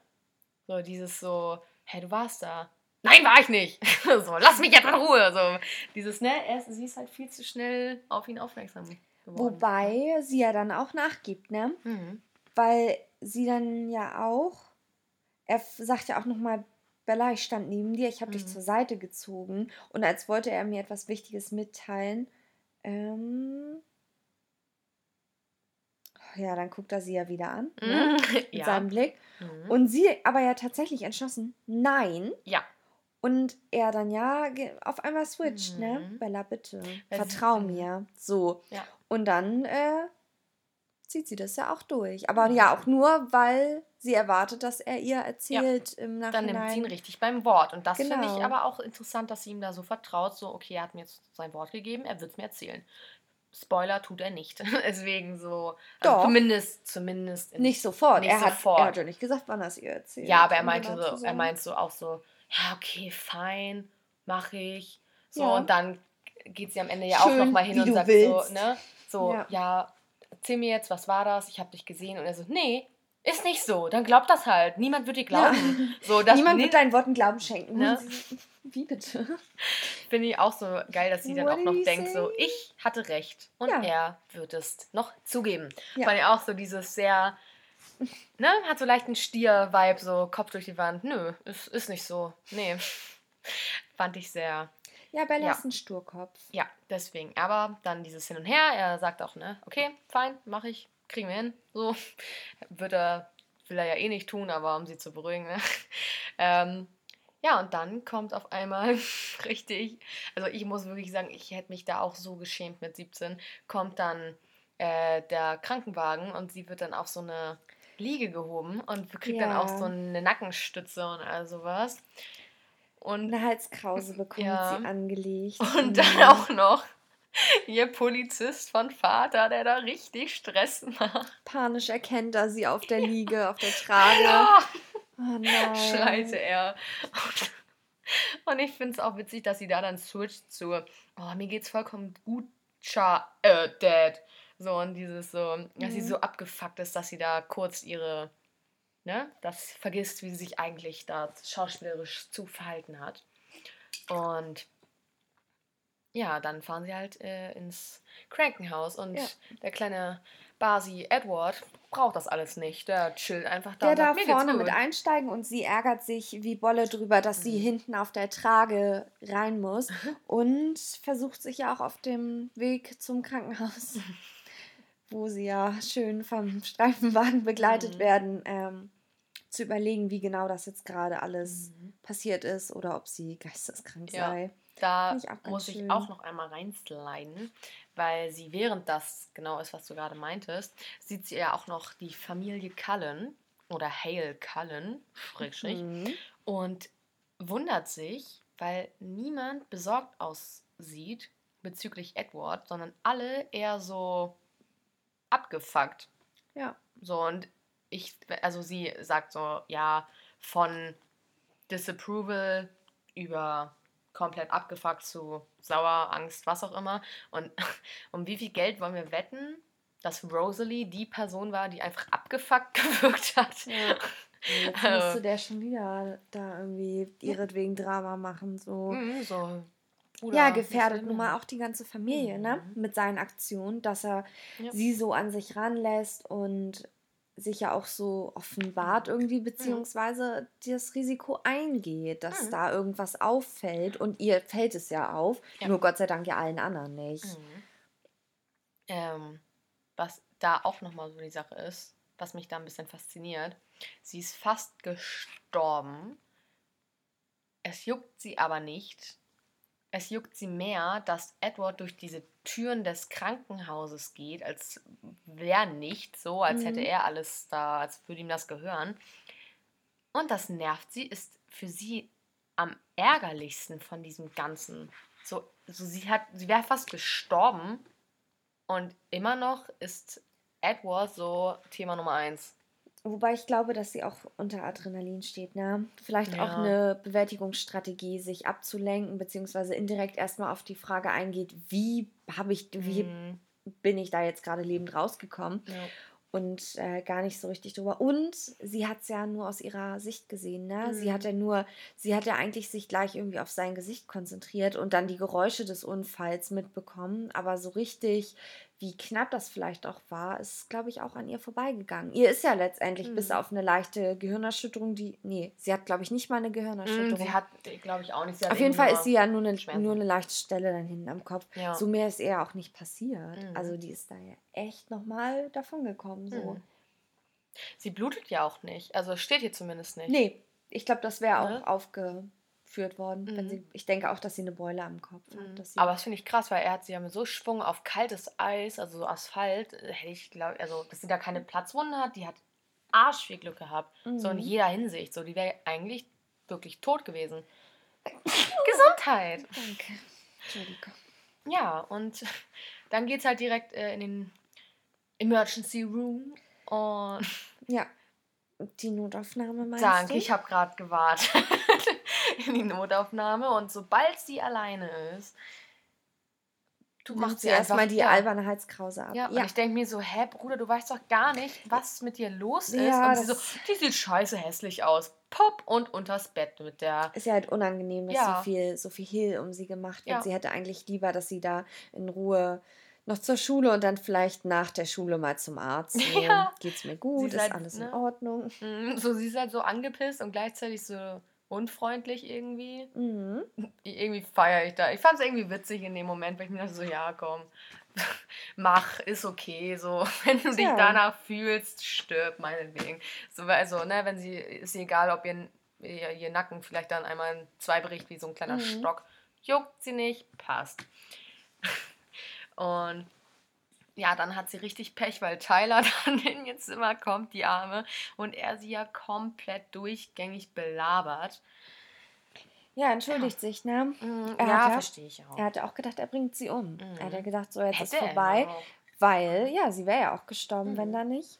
So dieses so, hey, du warst da. Nein, war ich nicht. so, lass mich jetzt in Ruhe. So, dieses, ne, er, sie ist halt viel zu schnell auf ihn aufmerksam geworden. Wobei sie ja dann auch nachgibt, ne? Mhm. Weil sie dann ja auch, er sagt ja auch nochmal, Bella, ich stand neben dir, ich habe mhm. dich zur Seite gezogen und als wollte er mir etwas Wichtiges mitteilen, ähm, ja, dann guckt er sie ja wieder an, ne? Mhm. mit ja. seinem Blick. Mhm. Und sie aber ja tatsächlich entschlossen, nein. Ja. Und er dann ja auf einmal switcht, ne? mhm. ne? Bella, bitte, Weil vertrau sie, mir. So. Ja. Und dann äh, zieht sie das ja auch durch. Aber ja, auch nur, weil sie erwartet, dass er ihr erzählt ja. im Nachhinein. Dann nimmt sie ihn richtig beim Wort. Und das genau. finde ich aber auch interessant, dass sie ihm da so vertraut. So, okay, er hat mir jetzt sein Wort gegeben, er wird es mir erzählen. Spoiler tut er nicht. Deswegen so. Also zumindest, zumindest. nicht sofort. Nicht er, sofort. Hat, er hat ja nicht gesagt, wann er es ihr erzählt. Ja, aber er meinte so, er meint so auch so, ja, okay, fein, mache ich. So, ja. und dann geht sie am Ende ja Schön, auch nochmal hin und sagt willst. so, ne? So, ja. ja. erzähl mir jetzt, was war das? Ich habe dich gesehen. Und er so, nee, ist nicht so. Dann glaubt das halt. Niemand wird dir glauben. Ja. So, Niemand wird deinen Worten Glauben schenken. Ne? Wie bitte? Finde ich auch so geil, dass sie dann What auch noch denkt, say? so, ich hatte recht. Und ja. er wird es noch zugeben. Ja. Fand ich auch so dieses sehr, ne, hat so leicht einen Stier-Vibe, so Kopf durch die Wand. Nö, ist, ist nicht so. Nee. Fand ich sehr. Ja, Bella ja. ist ein Sturkopf. Ja, deswegen. Aber dann dieses Hin und Her, er sagt auch, ne, okay, fein, mach ich, kriegen wir hin. So. Wird er, will er ja eh nicht tun, aber um sie zu beruhigen, ne? ähm, ja, und dann kommt auf einmal richtig, also ich muss wirklich sagen, ich hätte mich da auch so geschämt mit 17, kommt dann äh, der Krankenwagen und sie wird dann auf so eine Liege gehoben und kriegt ja. dann auch so eine Nackenstütze und all sowas. Und eine Halskrause bekommt ja. sie angelegt. Und mhm. dann auch noch ihr Polizist von Vater, der da richtig Stress macht. Panisch erkennt er sie auf der Liege, auf der Trage. Oh. Schreite er. Und ich finde es auch witzig, dass sie da dann switcht zu, oh, mir geht's vollkommen gut, Cha äh, Dad. So, und dieses so, dass mhm. sie so abgefuckt ist, dass sie da kurz ihre, ne, das vergisst, wie sie sich eigentlich da schauspielerisch zu verhalten hat. Und ja, dann fahren sie halt äh, ins Krankenhaus und ja. der kleine Basi Edward braucht das alles nicht. Der chillt einfach da. Der darf vorne mit einsteigen und sie ärgert sich wie Bolle drüber, dass mhm. sie hinten auf der Trage rein muss und versucht sich ja auch auf dem Weg zum Krankenhaus, wo sie ja schön vom Streifenwagen begleitet mhm. werden, ähm, zu überlegen, wie genau das jetzt gerade alles mhm. passiert ist oder ob sie geisteskrank ja. sei. Da ich muss schön. ich auch noch einmal reinsliden, weil sie während das genau ist, was du gerade meintest, sieht sie ja auch noch die Familie Cullen oder Hale Cullen, Schrägstrich, mhm. und wundert sich, weil niemand besorgt aussieht bezüglich Edward, sondern alle eher so abgefuckt. Ja. So und ich, also sie sagt so, ja, von Disapproval über komplett abgefuckt zu sauer, Angst, was auch immer. Und um wie viel Geld wollen wir wetten, dass Rosalie die Person war, die einfach abgefuckt gewirkt hat? Ja. Jetzt musste der schon wieder da irgendwie ihretwegen Drama machen. So. Mhm, so. Oder ja, gefährdet nun mal auch die ganze Familie, ne? mhm. ne? Mit seinen Aktionen, dass er ja. sie so an sich ranlässt und sich ja auch so offenbart mhm. irgendwie, mhm. beziehungsweise das Risiko eingeht, dass mhm. da irgendwas auffällt. Und ihr fällt es ja auf, ja. nur Gott sei Dank ja allen anderen nicht. Mhm. Ähm, was da auch nochmal so die Sache ist, was mich da ein bisschen fasziniert, sie ist fast gestorben. Es juckt sie aber nicht, es juckt sie mehr, dass Edward durch diese Türen des Krankenhauses geht, als wäre nicht so, als mhm. hätte er alles da, als würde ihm das gehören. Und das nervt sie, ist für sie am ärgerlichsten von diesem Ganzen. So, so sie hat, sie wäre fast gestorben und immer noch ist Edward so Thema Nummer eins. Wobei ich glaube, dass sie auch unter Adrenalin steht, ne? Vielleicht ja. auch eine Bewältigungsstrategie, sich abzulenken, beziehungsweise indirekt erstmal auf die Frage eingeht, wie habe ich, wie mhm. bin ich da jetzt gerade lebend rausgekommen? Ja. Und äh, gar nicht so richtig drüber. Und sie hat es ja nur aus ihrer Sicht gesehen, ne? Mhm. Sie hat ja nur, sie hat ja eigentlich sich gleich irgendwie auf sein Gesicht konzentriert und dann die Geräusche des Unfalls mitbekommen. Aber so richtig wie knapp das vielleicht auch war, ist, glaube ich, auch an ihr vorbeigegangen. Ihr ist ja letztendlich mhm. bis auf eine leichte Gehirnerschütterung, die. Nee, sie hat, glaube ich, nicht mal eine Gehirnerschütterung. Sie hat, glaube ich, auch nicht. Auf jeden Fall ist sie ja nur eine, nur eine leichte Stelle dann hinten am Kopf. Ja. So mehr ist ihr auch nicht passiert. Mhm. Also die ist da ja echt nochmal davon gekommen. So. Mhm. Sie blutet ja auch nicht. Also steht hier zumindest nicht. Nee, ich glaube, das wäre ne? auch aufge geführt worden. Mhm. Sie, ich denke auch, dass sie eine Beule am Kopf hat. Mhm. Aber das finde ich krass, weil er hat sie ja mit so Schwung auf kaltes Eis, also so Asphalt, äh, hätte ich glaube, also dass sie da keine Platzwunde hat, die hat arsch viel Glück gehabt. Mhm. So in mhm. jeder Hinsicht. So, die wäre eigentlich wirklich tot gewesen. Gesundheit! Danke. Entschuldigung. Ja, und dann geht es halt direkt äh, in den Emergency Room und. Ja. Die Notaufnahme meinst Danke, du? ich habe gerade gewartet. in die Notaufnahme und sobald sie alleine ist, du machst sie erstmal die ja. Albernheitskrause ab. Ja, ja. und ich denke mir so, hä, Bruder, du weißt doch gar nicht, was mit dir los ist. Ja, und sie so, die sieht scheiße hässlich aus. Pop und unters Bett mit der. Ist ja halt unangenehm, dass ja. so viel, so viel Hehl um sie gemacht wird. Sie hätte eigentlich lieber, dass sie da in Ruhe noch zur Schule und dann vielleicht nach der Schule mal zum Arzt. So, ja. Geht's mir gut? Ist halt, alles ne? in Ordnung? Mhm, so, sie ist halt so angepisst und gleichzeitig so unfreundlich irgendwie. Mhm. Irgendwie feiere ich da. Ich fand es irgendwie witzig in dem Moment, weil ich mir dachte so, ja, komm, mach, ist okay. So, wenn du ja. dich danach fühlst, stirb meinetwegen. So, also, ne, wenn sie, ist egal, ob ihr, ihr, ihr Nacken vielleicht dann einmal zwei bricht wie so ein kleiner mhm. Stock. Juckt sie nicht, passt. Und ja, dann hat sie richtig Pech, weil Tyler dann in ihr Zimmer kommt, die Arme, und er sie ja komplett durchgängig belabert. Ja, entschuldigt ja. sich, ne? Mm, er ja, verstehe ich auch. Er hatte auch gedacht, er bringt sie um. Mhm. Er hatte gedacht, so jetzt Hätte ist vorbei, weil, ja, sie wäre ja auch gestorben, mhm. wenn da nicht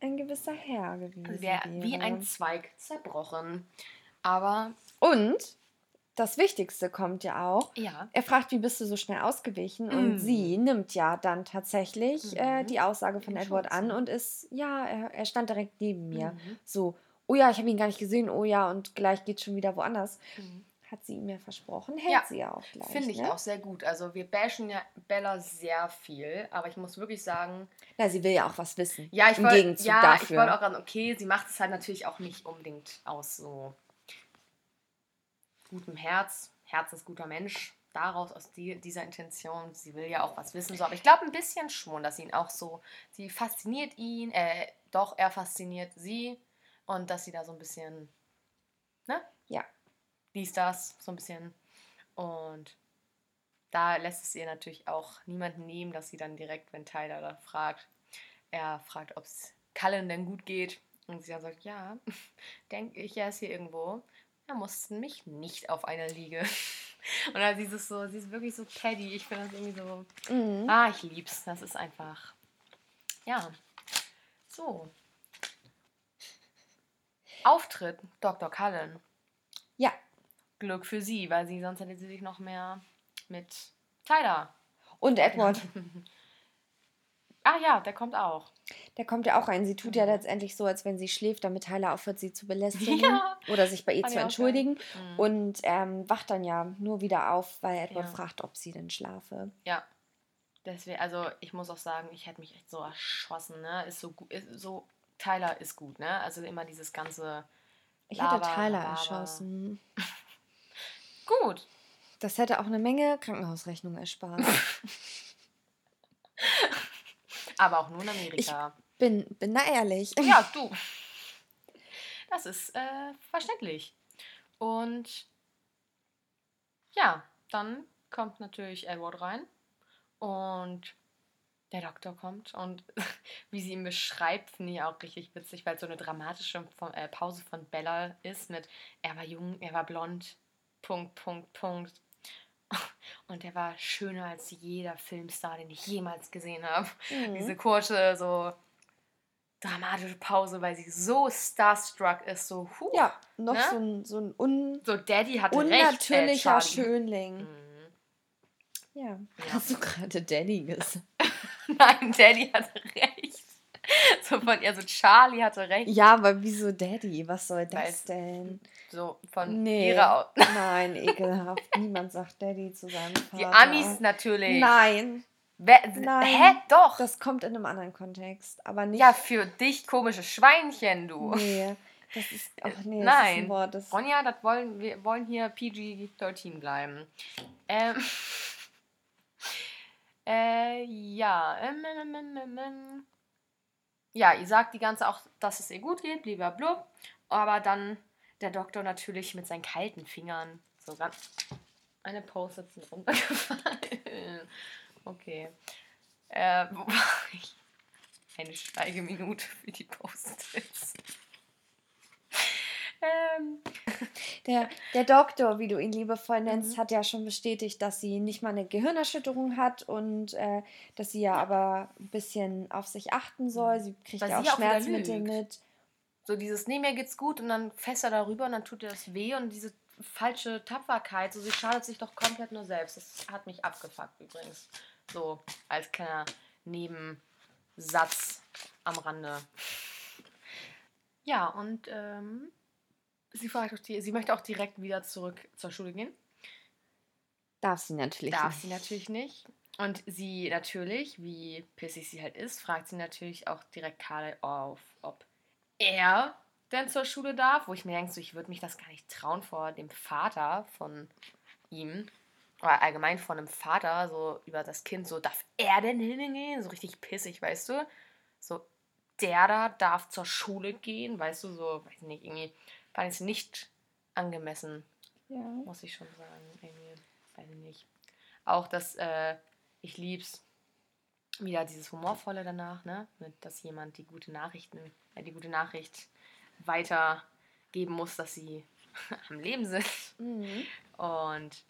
ein gewisser Herr gewesen also wäre. Wie ein Zweig zerbrochen. Aber. Und das Wichtigste kommt ja auch. Ja. Er fragt, wie bist du so schnell ausgewichen? Mhm. Und sie nimmt ja dann tatsächlich mhm. äh, die Aussage von Edward an und ist, ja, er, er stand direkt neben mir. Mhm. So, oh ja, ich habe ihn gar nicht gesehen, oh ja, und gleich geht schon wieder woanders. Mhm. Hat sie ihm ja versprochen, hält ja, sie ja auch gleich. Finde ich ne? auch sehr gut. Also wir bashen ja Bella sehr viel, aber ich muss wirklich sagen. Na, sie will ja auch was wissen. Ja, ich wollte ja, dafür. ich wollte auch sagen, okay, sie macht es halt natürlich auch nicht unbedingt aus so gutem Herz, herzensguter Mensch, daraus aus die, dieser Intention, sie will ja auch was wissen, so, aber ich glaube ein bisschen schon, dass ihn auch so, sie fasziniert ihn, äh, doch, er fasziniert sie und dass sie da so ein bisschen, ne? Ja. Dies, das, so ein bisschen. Und da lässt es ihr natürlich auch niemanden nehmen, dass sie dann direkt, wenn Tyler da fragt, er fragt, ob es Cullen denn gut geht. Und sie dann sagt, ja, denke ich, er ist hier irgendwo. Er mussten mich nicht auf einer Liege. Und dann sie ist so, sie ist wirklich so Paddy. Ich finde das irgendwie so. Mhm. Ah, ich lieb's. Das ist einfach. Ja. So. Auftritt Dr. Cullen. Ja. Glück für sie, weil sie sonst hätte sie sich noch mehr mit Tyler. Und Edward. Ah ja, der kommt auch. Der kommt ja auch rein. Sie tut mhm. ja letztendlich so, als wenn sie schläft, damit Tyler aufhört, sie zu belästigen ja. oder sich bei ihr zu entschuldigen. Mhm. Und ähm, wacht dann ja nur wieder auf, weil Edward ja. fragt, ob sie denn schlafe. Ja. Deswegen, also ich muss auch sagen, ich hätte mich echt so erschossen, ne? Ist so gut, so, Tyler ist gut, ne? Also immer dieses ganze. Ich Lava, hätte Tyler Lava. erschossen. gut. Das hätte auch eine Menge Krankenhausrechnung erspart. Aber auch nur in Amerika. Ich bin, bin da ehrlich. Ja, du. Das ist äh, verständlich. Und ja, dann kommt natürlich Edward rein und der Doktor kommt und wie sie ihn beschreibt, finde ich auch richtig witzig, weil es so eine dramatische äh, Pause von Bella ist mit er war jung, er war blond, Punkt, Punkt, Punkt. Und der war schöner als jeder Filmstar, den ich jemals gesehen habe. Mhm. Diese kurze, so dramatische Pause, weil sie so starstruck ist, so huh, Ja, noch ne? so ein, so ein un so Daddy hatte unnatürlicher recht, äh, Schönling. Mhm. Ja. ja. Hast du gerade Daddy gesagt? Nein, Daddy hatte recht. So von ihr, so Charlie hatte recht. Ja, aber wieso Daddy? Was soll das Weiß, denn? So von nee, ihrer Nein, ekelhaft. Niemand sagt Daddy zu seinem Vater. Die Amis natürlich. Nein. Wer, Nein. Hä? Doch. Das kommt in einem anderen Kontext, aber nicht. Ja, für dich komische Schweinchen, du. Nee. Das ist ach nee, Nein. Das ist ein Wort, das Ronja, das wollen wir wollen hier PG-13 bleiben. Ähm. Äh, ja. Ähm, ähm, ähm, ähm, ähm. Ja, ihr sagt die ganze auch, dass es ihr gut geht, blablabla. Aber dann der Doktor natürlich mit seinen kalten Fingern so ganz. Eine Post-it sind runtergefallen. Okay. Äh, ich? Eine Schweigeminute für die Post-its. Der, der Doktor, wie du ihn liebevoll nennst, mhm. hat ja schon bestätigt, dass sie nicht mal eine Gehirnerschütterung hat und äh, dass sie ja aber ein bisschen auf sich achten soll. Mhm. Sie kriegt ja auch Schmerzmittel mit. So dieses, nee, mir geht's gut und dann fässt er darüber und dann tut er das weh und diese falsche Tapferkeit, so sie schadet sich doch komplett nur selbst. Das hat mich abgefuckt übrigens. So als kleiner Nebensatz am Rande. Ja, und ähm, sie, fragt auch die, sie möchte auch direkt wieder zurück zur Schule gehen. Darf sie natürlich Darf nicht. sie natürlich nicht. Und sie natürlich, wie pissig sie halt ist, fragt sie natürlich auch direkt Karl auf, ob er denn zur Schule darf. Wo ich mir denke, so, ich würde mich das gar nicht trauen vor dem Vater von ihm. Oder allgemein von einem Vater, so über das Kind, so, darf er denn hingehen? So richtig pissig, weißt du? So, der da darf zur Schule gehen, weißt du, so, weiß nicht, irgendwie fand ich es nicht angemessen. Ja. Muss ich schon sagen, irgendwie, weiß ich nicht. Auch das, äh, ich lieb's, wieder dieses Humorvolle danach, ne, mit, dass jemand die gute Nachrichten, äh, die gute Nachricht weitergeben muss, dass sie am Leben sind. Mhm. Und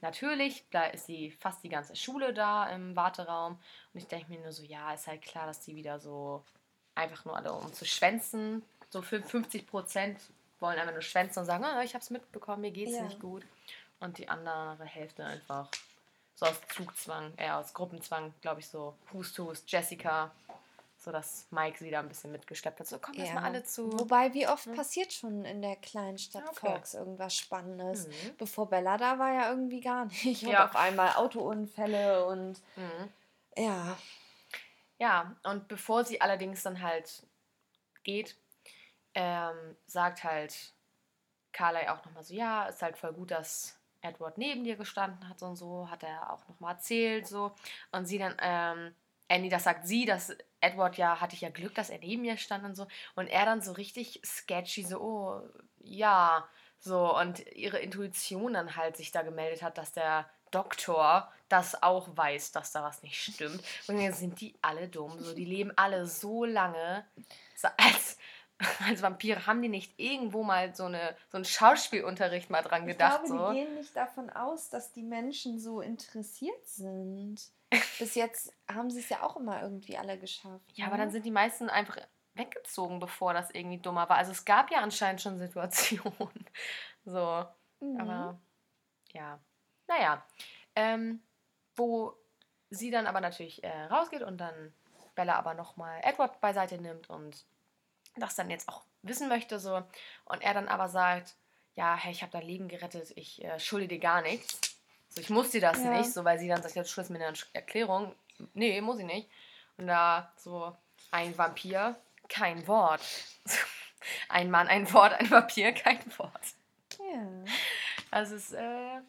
natürlich, da ist sie fast die ganze Schule da im Warteraum. Und ich denke mir nur so, ja, ist halt klar, dass die wieder so einfach nur alle um zu schwänzen. So 50 Prozent wollen einfach nur schwänzen und sagen, oh, ich habe es mitbekommen, mir geht's ja. nicht gut. Und die andere Hälfte einfach so aus Zugzwang, eher aus Gruppenzwang, glaube ich, so Hust, Hust, Jessica, so dass Mike sie da ein bisschen mitgeschleppt hat. So, komm, ja. mal alle zu. Wobei, wie oft hm. passiert schon in der kleinen Stadt okay. Forks irgendwas Spannendes? Mhm. Bevor Bella da war, ja irgendwie gar nicht. Ja. Und auf einmal Autounfälle und mhm. ja. Ja, und bevor sie allerdings dann halt geht, ähm, sagt halt Carly auch nochmal so, ja, ist halt voll gut, dass Edward neben dir gestanden hat und so, hat er auch nochmal erzählt, so. Und sie dann, ähm, Annie, das sagt sie, dass Edward ja, hatte ich ja Glück, dass er neben mir stand und so. Und er dann so richtig sketchy, so, oh, ja, so. Und ihre Intuition dann halt sich da gemeldet hat, dass der Doktor das auch weiß, dass da was nicht stimmt. Und dann sind die alle dumm. So, die leben alle so lange. So, als, als Vampire haben die nicht irgendwo mal so, eine, so einen Schauspielunterricht mal dran gedacht. Ich glaube, so. die gehen nicht davon aus, dass die Menschen so interessiert sind. Bis jetzt haben sie es ja auch immer irgendwie alle geschafft. Ja, ne? aber dann sind die meisten einfach weggezogen, bevor das irgendwie dummer war. Also es gab ja anscheinend schon Situationen. so. Mhm. Aber ja. Naja, ähm, wo sie dann aber natürlich äh, rausgeht und dann Bella aber nochmal Edward beiseite nimmt und das dann jetzt auch wissen möchte so und er dann aber sagt, ja, hey, ich habe dein Leben gerettet, ich äh, schulde dir gar nichts. So, ich muss dir das ja. nicht, so weil sie dann sagt, jetzt Schluss mit einer Erklärung. Nee, muss ich nicht. Und da so ein Vampir, kein Wort. ein Mann, ein Wort, ein Vampir, kein Wort. Ja. Also es ist, äh,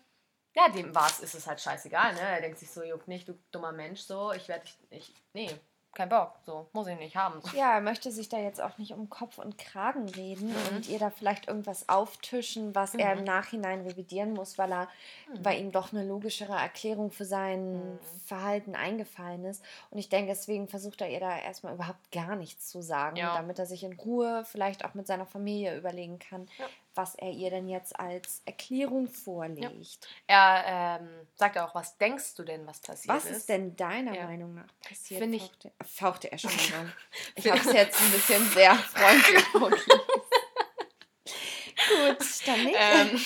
ja, dem war es, ist es halt scheißegal, ne? Er denkt sich so, juckt nicht, du dummer Mensch, so, ich werde dich, ich, nee, kein Bock, so, muss ich nicht haben. Ja, er möchte sich da jetzt auch nicht um Kopf und Kragen reden mhm. und ihr da vielleicht irgendwas auftischen, was mhm. er im mhm. Nachhinein revidieren muss, weil er, mhm. weil ihm doch eine logischere Erklärung für sein mhm. Verhalten eingefallen ist. Und ich denke, deswegen versucht er ihr da erstmal überhaupt gar nichts zu sagen, ja. damit er sich in Ruhe vielleicht auch mit seiner Familie überlegen kann, ja was er ihr denn jetzt als Erklärung vorlegt. Ja. Er ähm, sagt auch, was denkst du denn, was passiert was ist? Was ist denn deiner ja. Meinung nach passiert? Finde ich. Fauchte, fauchte er schon mal. ich habe es jetzt ein bisschen sehr freundlich vorgelesen. Gut, dann nicht. Ähm,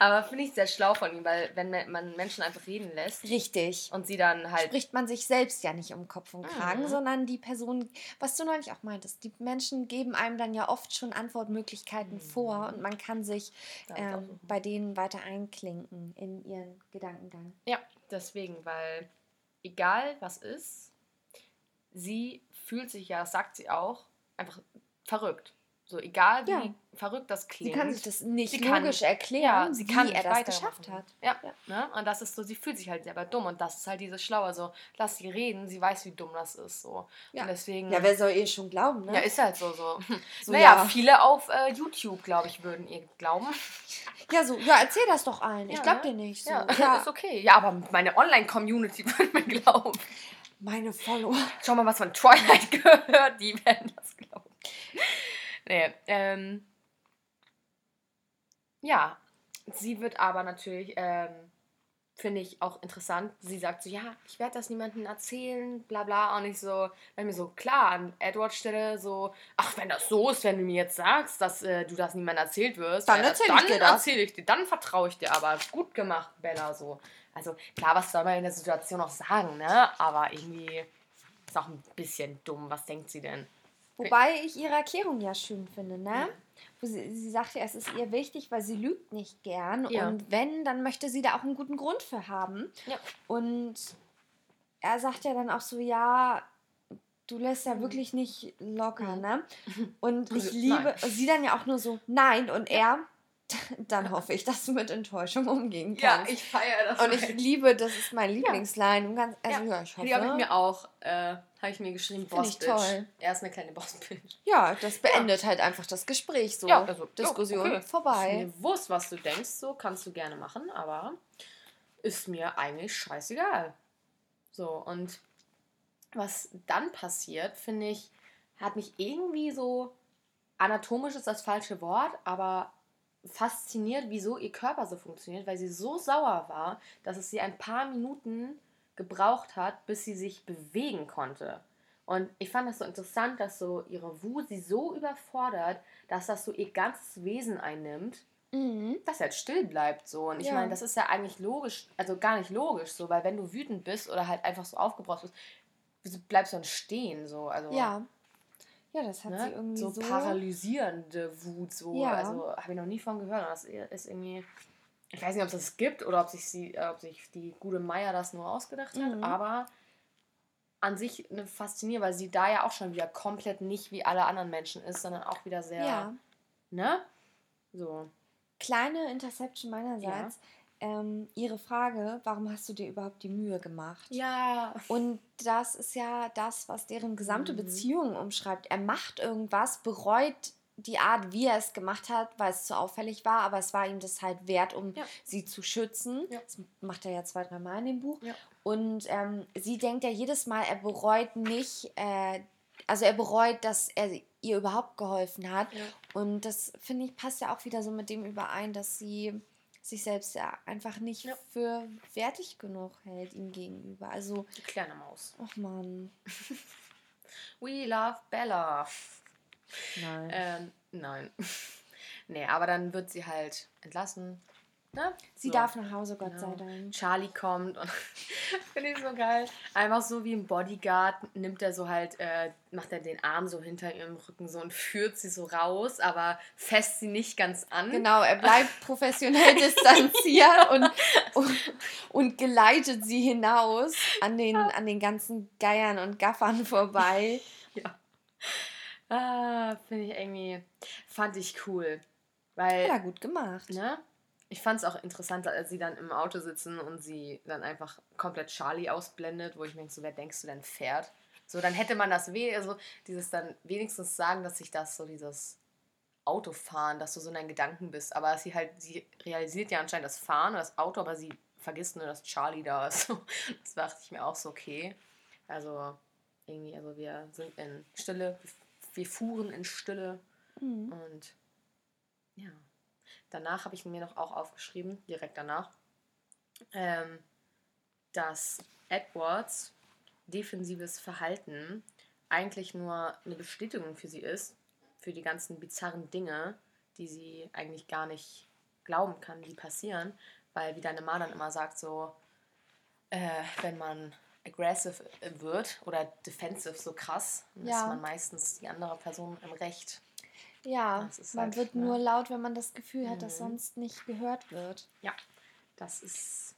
aber finde ich sehr schlau von ihm, weil wenn man Menschen einfach reden lässt. Richtig. Und sie dann halt. Spricht man sich selbst ja nicht um Kopf und Kragen, mhm. sondern die Person, was du neulich auch meintest, die Menschen geben einem dann ja oft schon Antwortmöglichkeiten mhm. vor und man kann sich ähm, bei denen weiter einklinken in ihren Gedankengang. Ja, deswegen, weil egal was ist, sie fühlt sich ja, sagt sie auch, einfach verrückt. So egal wie ja. verrückt das klingt. Sie kann sich das nicht sie logisch kann, erklären, ja, sie wie kann er das geschafft hat. Ja. ja. Ne? Und das ist so, sie fühlt sich halt selber dumm und das ist halt dieses Schlaue. So, lass sie reden, sie weiß, wie dumm das ist. So. Ja. Und deswegen, ja, wer soll ihr schon glauben, ne? Ja, ist halt so. so. so naja, ja. viele auf äh, YouTube, glaube ich, würden ihr glauben. Ja, so, ja, erzähl das doch allen. ich glaube ne? dir nicht. So. Ja. ist okay. Ja, aber meine Online-Community würde mir glauben. Meine Follower. Schau mal, was von Twilight gehört, die werden das glauben. Nee, ähm, ja, sie wird aber natürlich ähm, finde ich auch interessant. Sie sagt so, ja, ich werde das niemandem erzählen, bla bla. Und ich so, wenn mir so klar an Edwards Stelle so, ach, wenn das so ist, wenn du mir jetzt sagst, dass äh, du das niemandem erzählt wirst, dann erzähle ich dir das. Erzähl ich dir, dann vertraue ich dir. Aber gut gemacht, Bella, so. Also klar, was soll man in der Situation auch sagen, ne? Aber irgendwie ist auch ein bisschen dumm. Was denkt sie denn? Wobei ich ihre Erklärung ja schön finde, ne? Ja. Sie, sie sagt ja, es ist ihr wichtig, weil sie lügt nicht gern. Ja. Und wenn, dann möchte sie da auch einen guten Grund für haben. Ja. Und er sagt ja dann auch so, ja, du lässt ja mhm. wirklich nicht locker, mhm. ne? Und ich liebe, nein. sie dann ja auch nur so, nein. Und er, dann hoffe ich, dass du mit Enttäuschung umgehen kannst. Ja, ich feiere das. Und ich liebe, das ist mein Lieblingsline. Ja. Ganz, also, ja. ja ich hoffe. Die habe ich mir auch, äh, habe ich mir geschrieben, Boss ich toll. Er ist eine kleine Boss Bitch. Ja, das beendet ja. halt einfach das Gespräch so. Ja, also, Diskussion okay. vorbei. Ist mir wurscht, was du denkst, so kannst du gerne machen, aber ist mir eigentlich scheißegal. So, und was dann passiert, finde ich, hat mich irgendwie so anatomisch ist das falsche Wort, aber fasziniert, wieso ihr Körper so funktioniert, weil sie so sauer war, dass es sie ein paar Minuten gebraucht hat, bis sie sich bewegen konnte. Und ich fand das so interessant, dass so ihre Wut sie so überfordert, dass das so ihr ganzes Wesen einnimmt, mhm. dass er halt still bleibt so. Und ich ja. meine, das ist ja eigentlich logisch, also gar nicht logisch so, weil wenn du wütend bist oder halt einfach so aufgebracht bist, bleibst du dann stehen so. Also ja. Ja, das hat ne? sie irgendwie so, so paralysierende Wut so. Ja. Also habe ich noch nie von gehört. Das ist irgendwie ich weiß nicht, ob es das gibt oder ob sich, sie, äh, ob sich die gute Meier das nur ausgedacht hat, mhm. aber an sich eine faszinierend, weil sie da ja auch schon wieder komplett nicht wie alle anderen Menschen ist, sondern auch wieder sehr, ja. ne? So. Kleine Interception meinerseits. Ja ähm, ihre Frage, warum hast du dir überhaupt die Mühe gemacht? Ja. Und das ist ja das, was deren gesamte mhm. Beziehung umschreibt. Er macht irgendwas, bereut die Art, wie er es gemacht hat, weil es zu auffällig war, aber es war ihm das halt wert, um ja. sie zu schützen. Ja. Das macht er ja zwei, drei Mal in dem Buch. Ja. Und ähm, sie denkt ja jedes Mal, er bereut nicht, äh, also er bereut, dass er ihr überhaupt geholfen hat. Und das, finde ich, passt ja auch wieder so mit dem überein, dass sie sich selbst ja einfach nicht ja. für wertig genug hält ihm gegenüber. Also die kleine Maus. Ach man. We love Bella. Nein. Ähm, nein. nee, aber dann wird sie halt entlassen Ne? Sie so. darf nach Hause, Gott genau. sei Dank. Charlie kommt und finde ich so geil. Einfach so wie ein Bodyguard nimmt er so halt, äh, macht er den Arm so hinter ihrem Rücken so und führt sie so raus, aber fässt sie nicht ganz an. Genau, er bleibt professionell distanziert und, und, und, geleitet sie hinaus an den, an den ganzen Geiern und Gaffern vorbei. Ja. Ah, finde ich irgendwie, fand ich cool. Weil, er gut gemacht. Ne? Ich fand es auch interessant, als sie dann im Auto sitzen und sie dann einfach komplett Charlie ausblendet, wo ich mir denke, so, wer denkst du denn fährt? So, dann hätte man das we also dieses dann wenigstens sagen, dass sich das so dieses Autofahren, dass du so in deinen Gedanken bist. Aber sie halt, sie realisiert ja anscheinend das Fahren oder das Auto, aber sie vergisst nur, dass Charlie da ist. das dachte ich mir auch so, okay. Also, irgendwie, also wir sind in Stille, wir fuhren in Stille mhm. und ja. Danach habe ich mir noch auch aufgeschrieben, direkt danach, ähm, dass Edwards defensives Verhalten eigentlich nur eine Bestätigung für sie ist, für die ganzen bizarren Dinge, die sie eigentlich gar nicht glauben kann, die passieren, weil wie deine Ma dann immer sagt, so, äh, wenn man aggressive wird oder defensive so krass, ja. ist man meistens die andere Person im Recht. Ja, man halt, wird ne? nur laut, wenn man das Gefühl hat, mhm. dass sonst nicht gehört wird. Ja, das ist,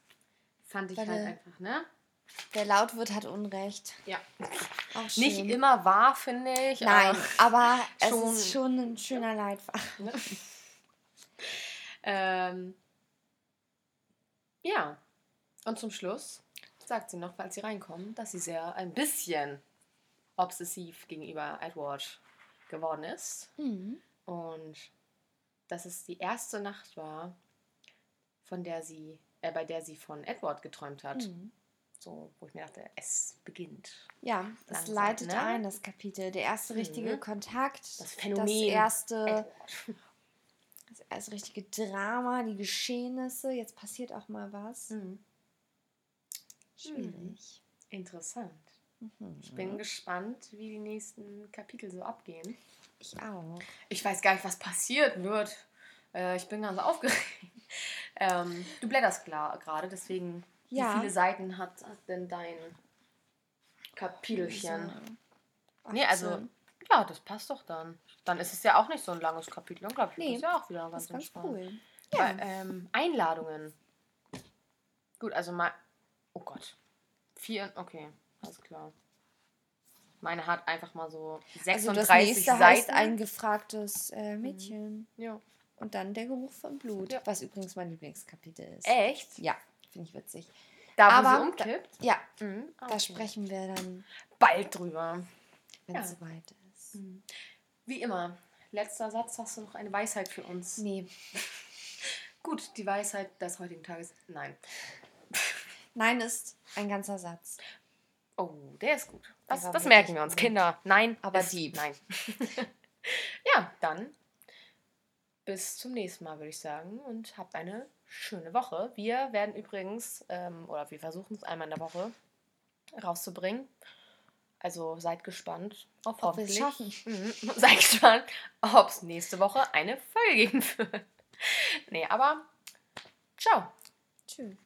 fand ich Weil halt einfach, ne? Wer laut wird, hat Unrecht. Ja. Nicht immer wahr, finde ich. Nein, aber es ist schon ein schöner Leitfaden. Ne? ähm, ja. Und zum Schluss sagt sie noch, als sie reinkommen, dass sie sehr ein bisschen obsessiv gegenüber Edward geworden ist. Mhm. Und dass es die erste Nacht war, von der sie, äh, bei der sie von Edward geträumt hat. Mhm. So, wo ich mir dachte, es beginnt. Ja, es leitet ne? ein, das Kapitel. Der erste richtige mhm. Kontakt. Das Phänomen. Das erste, das erste richtige Drama, die Geschehnisse. Jetzt passiert auch mal was. Mhm. schwierig. Interessant. Ich bin gespannt, wie die nächsten Kapitel so abgehen. Ich auch. Ich weiß gar nicht, was passiert wird. Äh, ich bin ganz aufgeregt. Ähm, du blätterst gerade, deswegen, ja. wie viele Seiten hat, hat denn dein Kapitelchen? Nee, also, ja, das passt doch dann. Dann ist es ja auch nicht so ein langes Kapitel. Dann glaube ich, nee, ist ja auch wieder ganz, ganz entspannt. Cool. Ja. Bei, ähm, Einladungen. Gut, also mal. Oh Gott. Vier. Okay, alles klar. Meine hat einfach mal so 36 also das nächste Seiten. heißt ein gefragtes äh, Mädchen. Mhm. Ja. Und dann der Geruch von Blut, ja. was übrigens mein Lieblingskapitel ist. Echt? Ja, finde ich witzig. Da, wo Aber, sie umkippt? Da, ja, mhm. okay. da sprechen wir dann bald drüber. Wenn es ja. soweit ist. Mhm. Wie immer, letzter Satz, hast du noch eine Weisheit für uns? Nee. Gut, die Weisheit des heutigen Tages, nein. Nein ist ein ganzer Satz. Oh, der ist gut. Das, das merken wir uns, Kinder. Nein, aber die. Nein. ja, dann bis zum nächsten Mal, würde ich sagen. Und habt eine schöne Woche. Wir werden übrigens, ähm, oder wir versuchen es einmal in der Woche rauszubringen. Also seid gespannt auf ob wir es schaffen. Mhm. Seid gespannt, ob es nächste Woche eine Folge geben wird. nee, aber ciao. Tschüss.